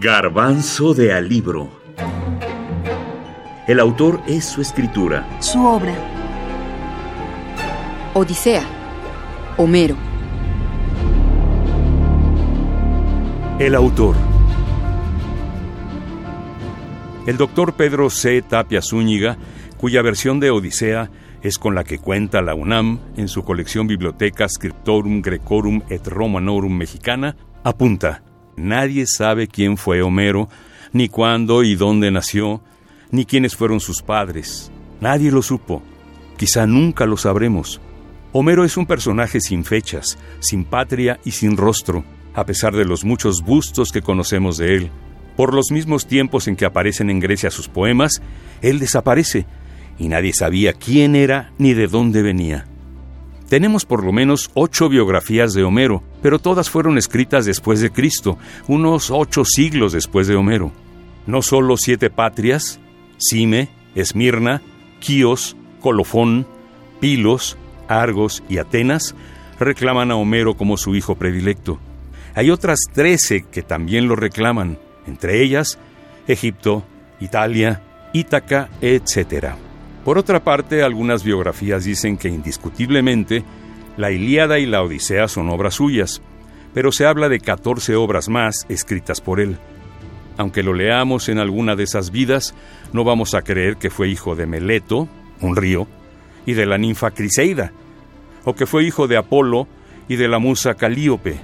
Garbanzo de Alibro. El autor es su escritura. Su obra. Odisea. Homero. El autor. El doctor Pedro C. Tapia Zúñiga, cuya versión de Odisea es con la que cuenta la UNAM en su colección Biblioteca Scriptorum Grecorum et Romanorum Mexicana, apunta. Nadie sabe quién fue Homero, ni cuándo y dónde nació, ni quiénes fueron sus padres. Nadie lo supo. Quizá nunca lo sabremos. Homero es un personaje sin fechas, sin patria y sin rostro, a pesar de los muchos bustos que conocemos de él. Por los mismos tiempos en que aparecen en Grecia sus poemas, él desaparece, y nadie sabía quién era ni de dónde venía. Tenemos por lo menos ocho biografías de Homero, pero todas fueron escritas después de Cristo, unos ocho siglos después de Homero. No solo siete patrias, Cime, Esmirna, Quíos, Colofón, Pilos, Argos y Atenas, reclaman a Homero como su hijo predilecto. Hay otras trece que también lo reclaman, entre ellas Egipto, Italia, Ítaca, etc. Por otra parte, algunas biografías dicen que indiscutiblemente la Ilíada y la Odisea son obras suyas, pero se habla de 14 obras más escritas por él. Aunque lo leamos en alguna de esas vidas, no vamos a creer que fue hijo de Meleto, un río, y de la ninfa Criseida, o que fue hijo de Apolo y de la musa Calíope.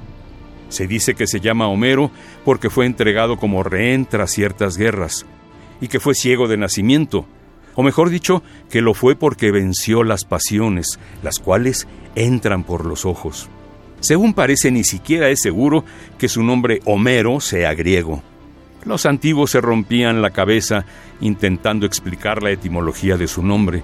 Se dice que se llama Homero porque fue entregado como rehén tras ciertas guerras, y que fue ciego de nacimiento, o mejor dicho, que lo fue porque venció las pasiones, las cuales entran por los ojos. Según parece, ni siquiera es seguro que su nombre Homero sea griego. Los antiguos se rompían la cabeza intentando explicar la etimología de su nombre.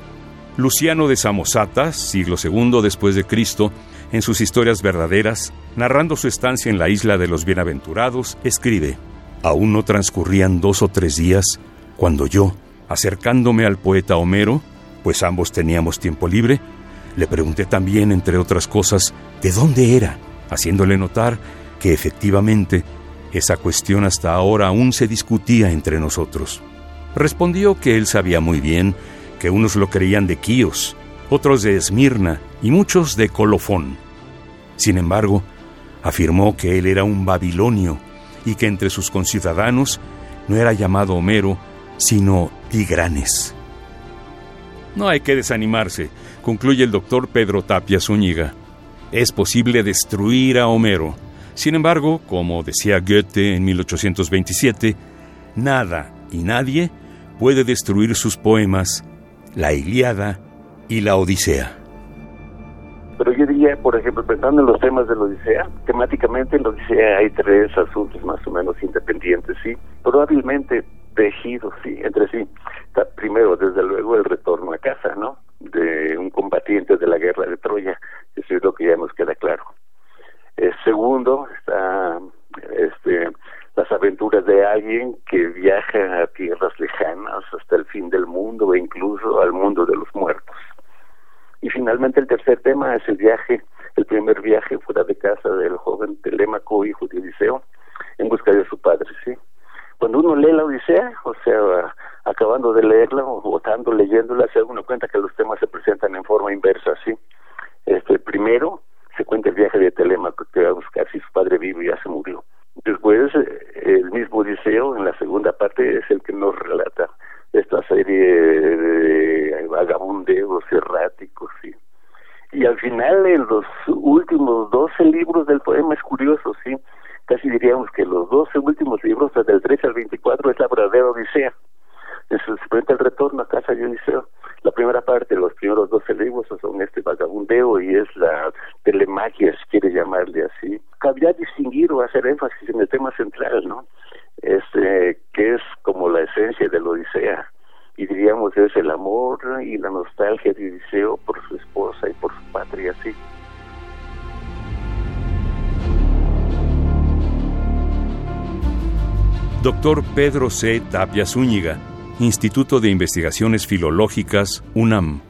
Luciano de Samosata, siglo II después de Cristo, en sus historias verdaderas, narrando su estancia en la isla de los bienaventurados, escribe: Aún no transcurrían dos o tres días cuando yo, Acercándome al poeta Homero, pues ambos teníamos tiempo libre, le pregunté también, entre otras cosas, de dónde era, haciéndole notar que efectivamente esa cuestión hasta ahora aún se discutía entre nosotros. Respondió que él sabía muy bien que unos lo creían de Quíos, otros de Esmirna y muchos de Colofón. Sin embargo, afirmó que él era un babilonio y que entre sus conciudadanos no era llamado Homero, sino Tigranes. No hay que desanimarse, concluye el doctor Pedro Tapia Zúñiga. Es posible destruir a Homero. Sin embargo, como decía Goethe en 1827, nada y nadie puede destruir sus poemas, la Ilíada y la Odisea. Pero yo diría, por ejemplo, pensando en los temas de la Odisea, temáticamente en la Odisea hay tres asuntos más o menos independientes, ¿sí? Probablemente tejidos sí, entre sí. primero, desde luego, el retorno a casa, ¿no? De un combatiente de la guerra de Troya, eso es lo que ya nos queda claro. Eh, segundo, está este, las aventuras de alguien que viaja a tierras el fin del mundo e incluso al mundo de los muertos. Y finalmente el tercer tema es el viaje, el primer viaje fuera de casa del joven Telémaco, hijo de Odiseo, en busca de su padre, ¿sí? cuando uno lee la Odisea, o sea, acabando de leerla o votando, leyéndola, se da cuenta que los temas se presentan en forma inversa, ¿sí? Este, primero 12 libros del poema es curioso, sí. Casi diríamos que los 12 últimos libros, desde el 13 al 24, es la verdadera Odisea. Entonces, el retorno a casa de Odiseo. La primera parte, los primeros 12 libros son este vagabundeo y es la telemagia, si quiere llamarle así. Cabría distinguir o hacer énfasis en el tema central, ¿no? Este, que es como la esencia de la Odisea. Y diríamos es el amor y la nostalgia de Odiseo por Dr. Pedro C. Tapia Zúñiga, Instituto de Investigaciones Filológicas, UNAM.